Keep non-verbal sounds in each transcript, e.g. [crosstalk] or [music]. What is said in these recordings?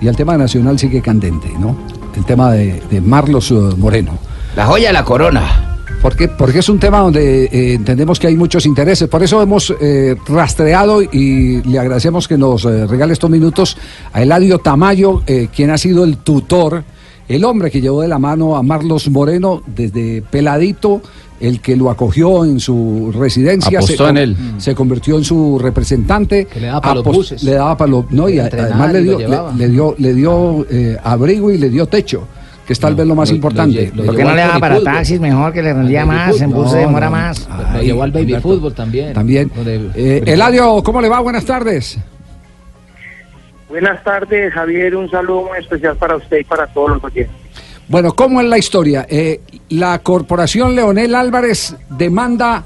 Y el tema nacional sigue candente, ¿no? El tema de, de Marlos eh, Moreno. La joya de la corona. Porque, porque es un tema donde eh, entendemos que hay muchos intereses. Por eso hemos eh, rastreado y le agradecemos que nos eh, regale estos minutos a Eladio Tamayo, quien ha sido el tutor, el hombre que llevó de la mano a Marlos Moreno desde peladito, el que lo acogió en su residencia. Apostó se, en él. Se convirtió en su representante. Que le daba pa' los buses. Le daba para los... No, y además le dio, le, le dio, le dio eh, abrigo y le dio techo, que es tal vez lo más lo- importante. lo ¿Por qué no le daba para taxis mejor que le rendía más? En bus se No, demora no. más. Lo Ay, llevó al baby Alberto. fútbol también. También. Eh, Eladio, ¿cómo le va? Buenas tardes. Buenas tardes, Javier. Un saludo muy especial para usted y para todos los oyentes. Bueno, ¿cómo es la historia? Eh, la corporación Leonel Álvarez demanda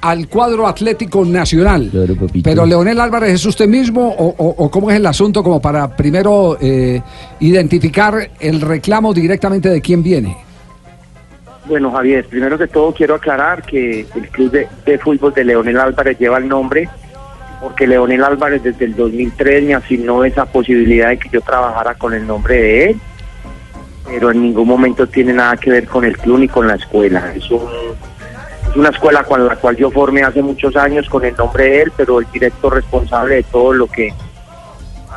al cuadro Atlético Nacional. Claro. Pero Leonel Álvarez es usted mismo o, o- o cómo es el asunto como para primero eh, identificar el reclamo directamente de quién viene. Bueno, Javier, primero que todo quiero aclarar que el club de, de fútbol de Leonel Álvarez lleva el nombre porque Leonel Álvarez desde el 2003 me asignó esa posibilidad de que yo trabajara con el nombre de él, pero en ningún momento tiene nada que ver con el club ni con la escuela. Es, un- es una escuela con la cual yo formé hace muchos años con el nombre de él, pero el directo responsable de todo lo que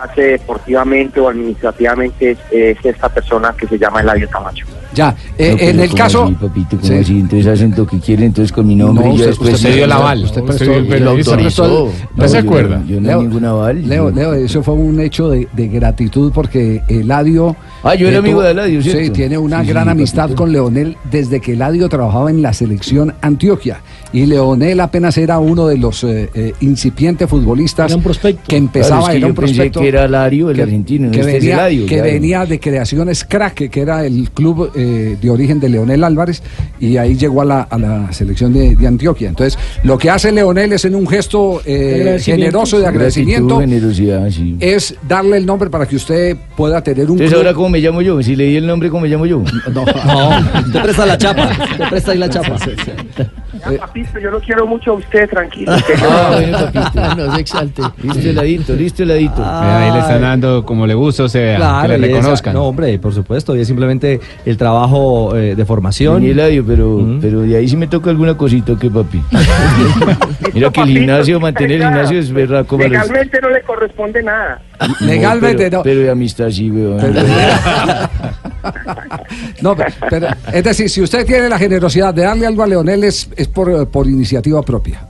hace deportivamente o administrativamente es, es esta persona que se llama Eladio Camacho. Ya, eh, en el caso... papito, Sí. así? Entonces hacen lo que quieren, entonces con mi nombre No, y yo usted- después... usted se dio el aval. Usted prestó- el lo autorizó. ¿No se yo- acuerda? Yo no Leo- ningún aval. Leo, yo- Leo, eso fue un hecho de, de gratitud porque Eladio... Ah, yo era amigo tuvo- de Eladio, ¿cierto? Sí, tiene una Sí, gran sí, amistad papito. con Leonel desde que Eladio trabajaba en la selección Antioquia. Y Leonel apenas era uno de los eh, eh, incipientes futbolistas Era un prospecto. que empezaba, Claro, es que era un pensé prospecto. que era Lario, el argentino, que, este es venía, Eladio, que claro. venía de Creaciones Crack, que era el club eh, de origen de Leonel Álvarez, y ahí llegó a la, a la selección de, de Antioquia. Entonces, lo que hace Leonel es en un gesto eh, generoso de agradecimiento, Gratitud, generosidad, sí. es darle el nombre para que usted pueda tener un Entonces, club. ¿ahora cómo me llamo yo? Si leí el nombre, ¿cómo me llamo yo? No, [laughs] Te presta la chapa, [laughs] te presta ahí la chapa. Ya, papito, yo lo quiero mucho a usted, tranquilo. Ah, bueno, [laughs] papito. No se exalte. Listo, heladito, listo, heladito. Ah. Ahí le están dando como le gusta, o sea, Claro, que le y esa- reconozcan. no, hombre, por supuesto, y es simplemente el trabajo eh, de formación. Ni Eladio, pero, Mm. pero de ahí sí me toca alguna cosita, ¿qué papi? Mira que el gimnasio, mantener el gimnasio es verdad como Legalmente no le corresponde nada. [laughs] legalmente pero, no. Pero de amistad sí, weón. Pero- [laughs] No, pero, pero, es decir, si usted tiene la generosidad de darle algo a Leonel es, es por, por iniciativa propia.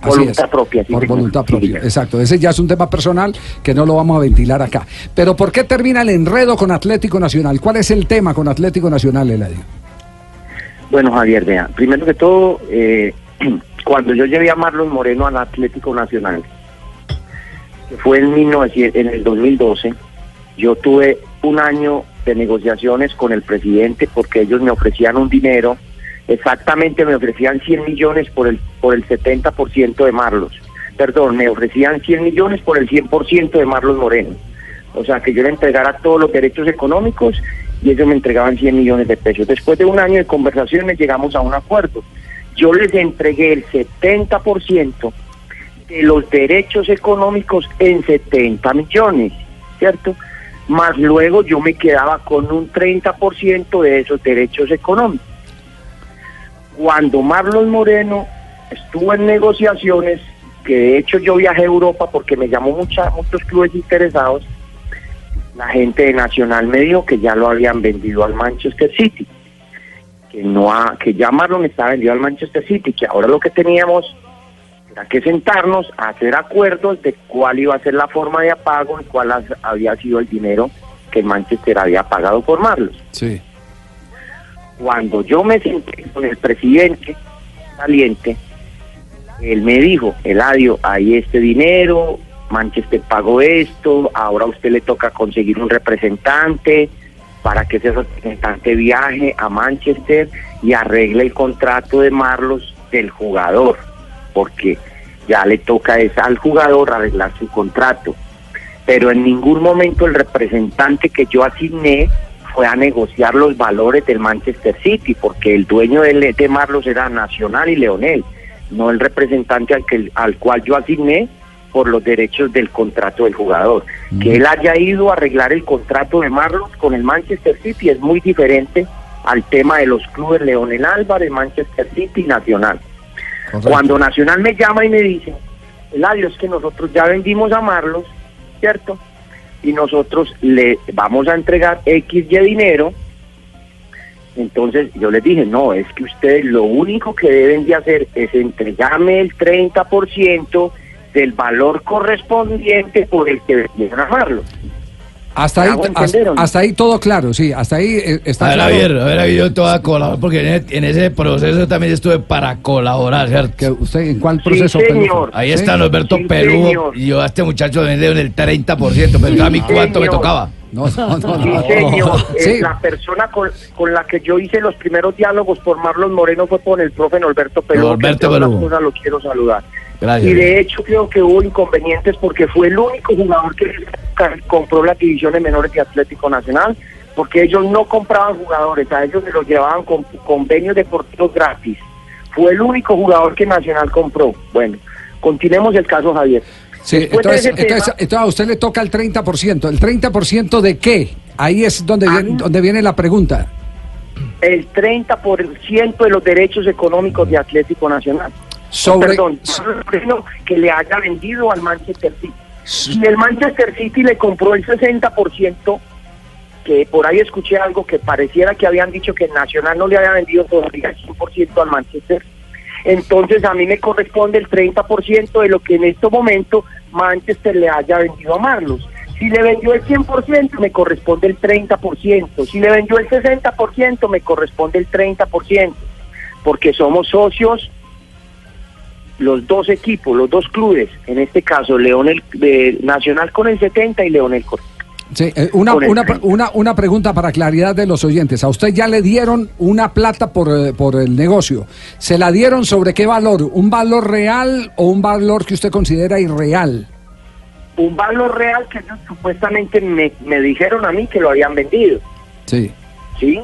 Así Voluntad es. propia, sí, Por señor. voluntad Sí, propia, exacto. Ese ya es un tema personal que no lo vamos a ventilar acá. Pero ¿por qué termina el enredo con Atlético Nacional? ¿Cuál es el tema con Atlético Nacional, Eladio? Bueno, Javier, vea, primero que todo, eh, [clears throat] cuando yo llevé a Marlon Moreno al Atlético Nacional, fue en, 1900 en el 2012, yo tuve un año de negociaciones con el presidente porque ellos me ofrecían un dinero, exactamente me ofrecían 100 millones por el, por el 70% de Marlos. Perdón, me ofrecían 100 millones por el 100% de Marlos Moreno. O sea, que yo le entregara todos los derechos económicos y ellos me entregaban 100 millones de pesos. Después de un año de conversaciones llegamos a un acuerdo. Yo les entregué el 70% de los derechos económicos en 70 millones, ¿cierto? Más luego yo me quedaba con un 30% de esos derechos económicos. Cuando Marlon Moreno estuvo en negociaciones, que de hecho yo viajé a Europa porque me llamó mucha, muchos clubes interesados, la gente de Nacional me dijo que ya lo habían vendido al Manchester City, que no ha, que ya Marlon estaba vendido al Manchester City, que ahora lo que teníamos era que sentarnos a hacer acuerdos de cuál iba a ser la forma de pago y cuál has- había sido el dinero que el Manchester había pagado por Marlos. Sí. Cuando yo me senté con el presidente saliente, él me dijo, Eladio, hay este dinero, Manchester pagó esto, ahora a usted le toca conseguir un representante para que ese representante viaje a Manchester y arregle el contrato de Marlos del jugador, porque ya le toca es al jugador arreglar su contrato. Pero en ningún momento el representante que yo asigné fue a negociar los valores del Manchester City, porque el dueño de, de Marlos era Nacional y Leonel, no el representante al, que, al cual yo asigné por los derechos del contrato del jugador. Que él haya ido a arreglar el contrato de Marlos con el Manchester City es muy diferente al tema de los clubes Leonel Álvarez, Manchester City y Nacional. Cuando Nacional me llama y me dice, Eladio, es que nosotros ya vendimos a Marlos, ¿cierto? Y nosotros le vamos a entregar X de dinero. Entonces yo les dije, no, es que ustedes lo único que deben de hacer es entregarme el 30% del valor correspondiente por el que vendieron a Marlos. Hasta ahí, hasta, hasta ahí todo claro, sí, hasta ahí eh, está A ver, claro. Javier, a ver, Javier, yo te voy a colaborar porque en ese, en ese proceso también estuve para colaborar, ¿cierto? Que ¿Usted en cuál proceso? Peluso? señor. Ahí Sí. está Norberto Sí, Perú señor. y yo a este muchacho le vendieron el 30%, pero a mí Sí, cuánto me tocaba. No, no, no. Sí, no. señor. [laughs] Eh, Sí. La persona con, con la que yo hice los primeros diálogos por Marlon Moreno fue con el profe Norberto Perú. Norberto Perú. lo quiero saludar. Gracias. Y de hecho creo que hubo inconvenientes porque fue el único jugador que compró las divisiones menores de Atlético Nacional, porque ellos no compraban jugadores, a ellos se los llevaban con convenios deportivos gratis. Fue el único jugador que Nacional compró. Bueno, continuemos el caso Javier. Sí, entonces, tema- entonces, a usted le toca el 30%. ¿El 30% de qué? Ahí es donde, A viene, donde viene la pregunta. el 30% de los derechos económicos de Atlético Nacional. Sobre, Perdón, Moreno que le haya vendido al Manchester City. Si el Manchester City le compró el 60%, que por ahí escuché algo que pareciera que habían dicho que el Nacional no le había vendido todavía el 100% al Manchester, entonces a mí me corresponde el 30% de lo que en este momento Manchester le haya vendido a Marlos. Si le vendió el 100%, me corresponde el 30%. Si le vendió el 60%, me corresponde el 30%. Porque somos socios los dos equipos, los dos clubes, en este caso Leonel eh, Nacional con el 70 y sí, eh, una, con el una, 30. una, una pregunta para claridad de los oyentes. A usted ya le dieron una plata por, eh, por el negocio. ¿Se la dieron sobre qué valor? ¿Un valor real o un valor que usted considera irreal? un valor real que ellos supuestamente me, me dijeron a mí que lo habían vendido. Sí. ¿sí?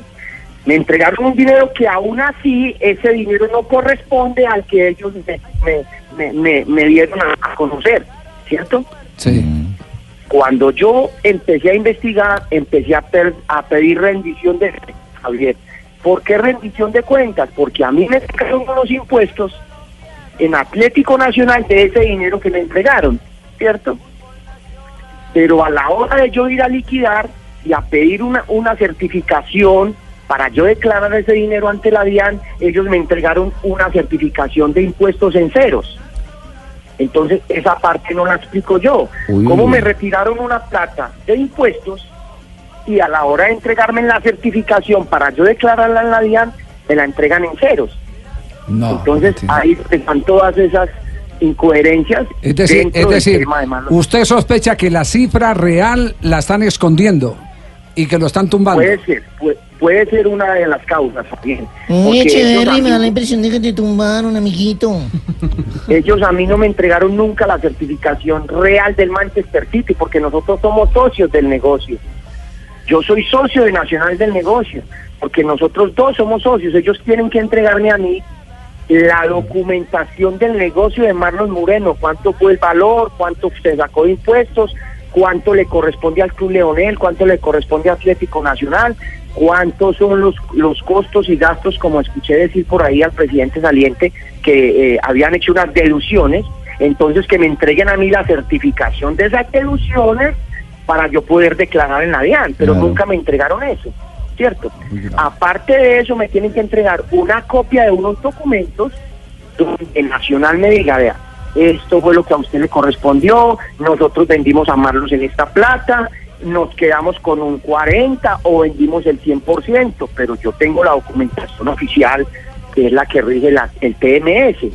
Me entregaron un dinero que aún así ese dinero no corresponde al que ellos me, me, me, me- me dieron a, conocer, ¿cierto? Sí. Cuando yo empecé a investigar, empecé a, per- a pedir rendición de Javier. ¿Por qué rendición de cuentas? Porque a mí me sacaron unos impuestos en Atlético Nacional de ese dinero que me entregaron, ¿cierto? Pero a la hora de yo ir a liquidar y a pedir una, una certificación para yo declarar ese dinero ante la DIAN, ellos me entregaron una certificación de impuestos en ceros. Entonces, esa parte no la explico yo. Uy. ¿Cómo me retiraron una plata de impuestos y a la hora de entregarme la certificación para yo declararla en la DIAN, me la entregan en ceros? No. Entonces, ahí están todas esas incoherencias. Es decir, es de usted sospecha que la cifra real la están escondiendo y que lo están tumbando. Puede ser, puede, puede ser una de las causas también. Echeverry, a me da la impresión de que te tumbaron, amiguito. [laughs] Ellos a mí no me entregaron nunca la certificación real del Manchester City porque nosotros somos socios del negocio. Yo soy socio de Nacional del negocio porque nosotros dos somos socios. Ellos tienen que entregarme a mí la documentación del negocio de Marlon Moreno, cuánto fue el valor, cuánto se sacó de impuestos, cuánto le corresponde al Club Leonel, cuánto le corresponde a Atlético Nacional, cuántos son los, los costos y gastos, como escuché decir por ahí al presidente saliente, que eh, habían hecho unas deducciones, entonces que me entreguen a mí la certificación de esas deducciones para yo poder declarar en la DIAN, pero Claro. nunca me entregaron eso, ¿cierto? Aparte de eso, me tienen que entregar una copia de unos documentos donde Nacional me diga, vea, esto fue lo que a usted le correspondió, nosotros vendimos a Marlos en esta plata, nos quedamos con un 40 o vendimos el 100%, pero yo tengo la documentación oficial que es la que rige el TMS.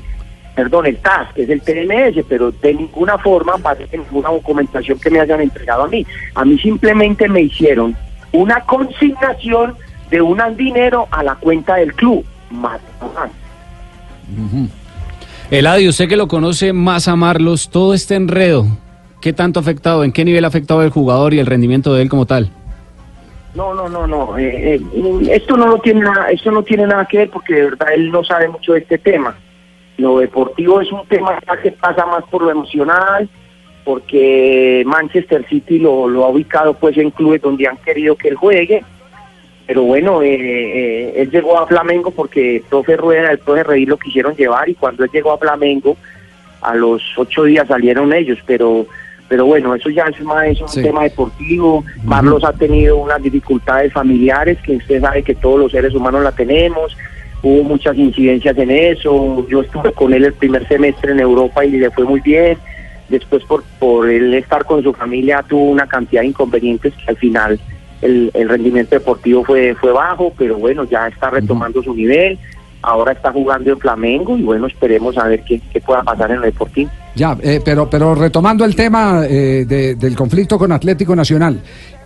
perdón, el TAS, que es el TMS, pero de ninguna forma, en ninguna documentación que me hayan entregado a mí. A mí simplemente me hicieron una consignación de un dinero a la cuenta del club, más más. Eladio, usted que lo conoce más a Marlos, todo este enredo, ¿qué tanto ha afectado? ¿En qué nivel ha afectado el jugador y el rendimiento de él como tal? No, no, no, no. eh, eh, esto no lo tiene nada, esto no tiene nada que ver porque de verdad él no sabe mucho de este tema. Lo deportivo es un tema que pasa más por lo emocional, porque Manchester City lo, lo ha ubicado pues en clubes donde han querido que él juegue. Pero bueno, eh, eh, él llegó a Flamengo porque el profe Rueda, el profe Rey lo quisieron llevar y cuando él llegó a Flamengo, a los ocho días salieron ellos, pero pero bueno, eso ya es, más, es un Sí. tema deportivo. Marlos ha tenido unas dificultades familiares que usted sabe que todos los seres humanos la tenemos. Hubo muchas incidencias en eso. Yo estuve con él el primer semestre en Europa y le fue muy bien. Después, por, por él estar con su familia, tuvo una cantidad de inconvenientes que al final el, el rendimiento deportivo fue, fue bajo, pero bueno, ya está retomando su nivel. Ahora está jugando en Flamengo y bueno, esperemos a ver qué, qué pueda pasar en el deportivo. Ya, eh, pero, pero retomando el tema eh, de- del conflicto con Atlético Nacional,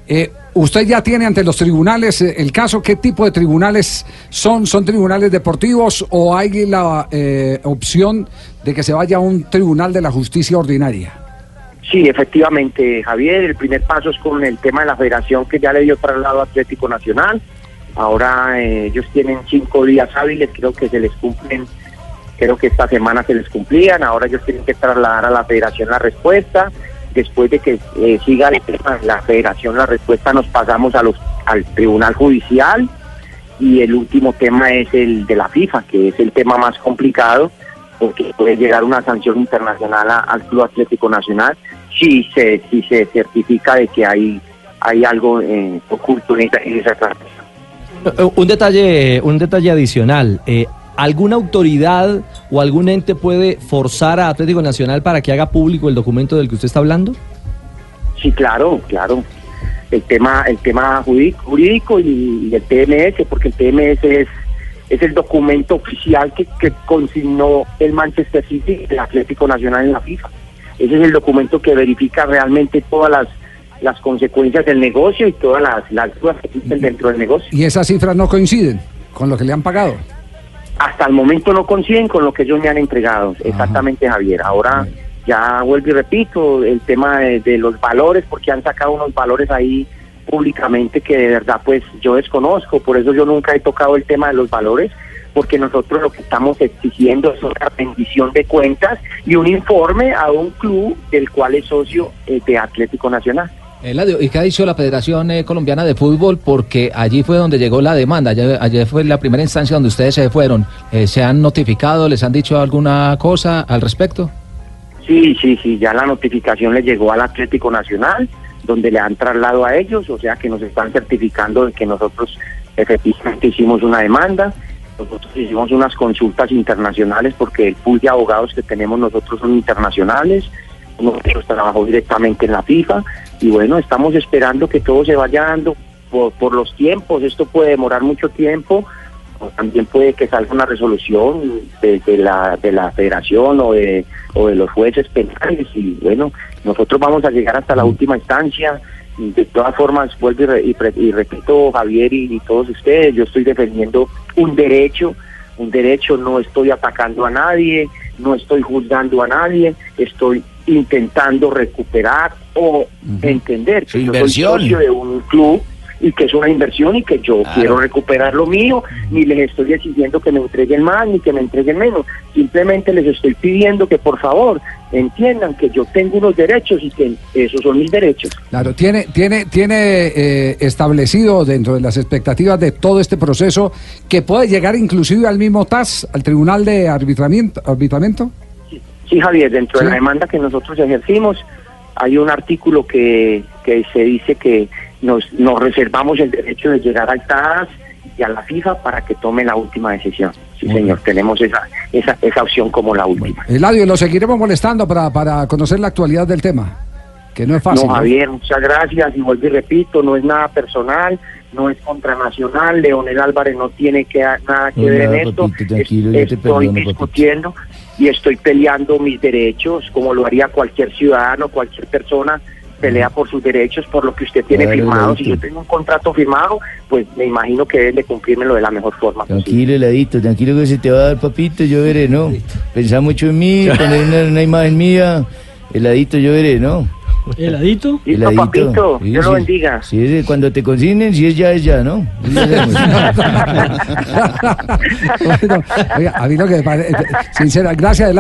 eh, ¿usted ya tiene ante los tribunales eh, el caso? ¿Qué tipo de tribunales son? ¿Son tribunales deportivos o hay la eh, opción de que se vaya a un tribunal de la justicia ordinaria? Sí, efectivamente, Javier, el primer paso es con el tema de la federación que ya le dio traslado Atlético Nacional. Ahora eh, ellos tienen cinco días hábiles, creo que se les cumplen, creo que esta semana se les cumplían, ahora ellos tienen que trasladar a la federación la respuesta. Después de que eh, siga el tema de la federación la respuesta, nos pasamos al Tribunal Judicial y el último tema es el de la FIFA, que es el tema más complicado, porque puede llegar una sanción internacional a- al Club Atlético Nacional si se, si se certifica de que hay, hay algo eh, oculto en esa, en esa. Eh, Un detalle, un detalle adicional. eh, ¿Alguna autoridad o algún ente puede forzar a Atlético Nacional para que haga público el documento del que usted está hablando? Sí, claro, claro. El tema, el tema jurí- jurídico y, y el TMS, porque el TMS es, es el documento oficial que, que consignó el Manchester City el Atlético Nacional en la FIFA. Ese es el documento que verifica realmente todas las, las consecuencias del negocio y todas las, las dudas que existen dentro del negocio. Y esas cifras no coinciden con lo que le han pagado. hasta el momento no coinciden con lo que ellos me han entregado. Exactamente, Javier. Ahora ya vuelvo y repito el tema de, de los valores, porque han sacado unos valores ahí públicamente que de verdad pues yo desconozco, por eso yo nunca he tocado el tema de los valores, porque nosotros lo que estamos exigiendo es una rendición de cuentas y un informe a un club del cual es socio eh, de Atlético Nacional. Eladio, ¿y qué ha dicho la Federación eh, Colombiana de Fútbol? Porque allí fue donde llegó la demanda, ayer, ayer fue la primera instancia donde ustedes se fueron. Eh, ¿Se han notificado, les han dicho alguna cosa al respecto? Sí, sí, sí, ya la notificación le llegó al Atlético Nacional, donde le han trasladado a ellos, o sea que nos están certificando de que nosotros efectivamente hicimos una demanda, nosotros hicimos unas consultas internacionales porque el pool de abogados que tenemos nosotros son internacionales, ellos trabajó directamente en la FIFA y bueno, estamos esperando que todo se vaya dando por, por los tiempos, esto puede demorar mucho tiempo, o también puede que salga una resolución de, de la de la federación o de o de los jueces penales y bueno nosotros vamos a llegar hasta la última instancia. Y de todas formas vuelvo y, re- y repito Javier y, y todos ustedes yo estoy defendiendo un derecho un derecho no estoy atacando a nadie no estoy juzgando a nadie estoy intentando recuperar o entender Su que yo soy socio de un club y que es una inversión y que yo quiero recuperar lo mío, ni les estoy exigiendo que me entreguen más ni que me entreguen menos, simplemente les estoy pidiendo que por favor entiendan que yo tengo unos derechos y que esos son mis derechos. Claro, tiene, tiene, tiene eh, establecido dentro de las expectativas de todo este proceso que puede llegar inclusive al mismo TAS, al Tribunal de Arbitramiento. arbitramiento? Sí, Javier, dentro Sí. de la demanda que nosotros ejercimos hay un artículo que, que se dice que nos, nos reservamos el derecho de llegar al TAS y a la FIFA para que tome la última decisión. Sí, Muy señor, tenemos esa, esa, esa opción como la última. Eladio, lo seguiremos molestando para, para conocer la actualidad del tema, que no es fácil. no, Javier, muchas gracias. Y vuelvo y repito, no es nada personal, no es contra Nacional. Leonel Álvarez no tiene que, nada que No, ver en esto. papito, Es- estoy perdono, papito. discutiendo, y estoy peleando mis derechos, como lo haría cualquier ciudadano, cualquier persona pelea por sus derechos, por lo que usted tiene Claro, firmado. Si yo tengo un contrato firmado, pues me imagino que deben de cumplírmelo de la mejor forma. Tranquilo, heladito, tranquilo que se te va a dar, papito, yo veré, ¿no? Pensá mucho en mí, poner una, una imagen mía, heladito, yo veré, ¿no? ¿Heladito? Listo, Heladito. papito, Sí, Dios lo sí. bendiga. Sí, es- cuando te consignen, si es ya, es ya, ¿no? Bueno, [laughs] oiga, a mí lo que me parece, sincera, gracias.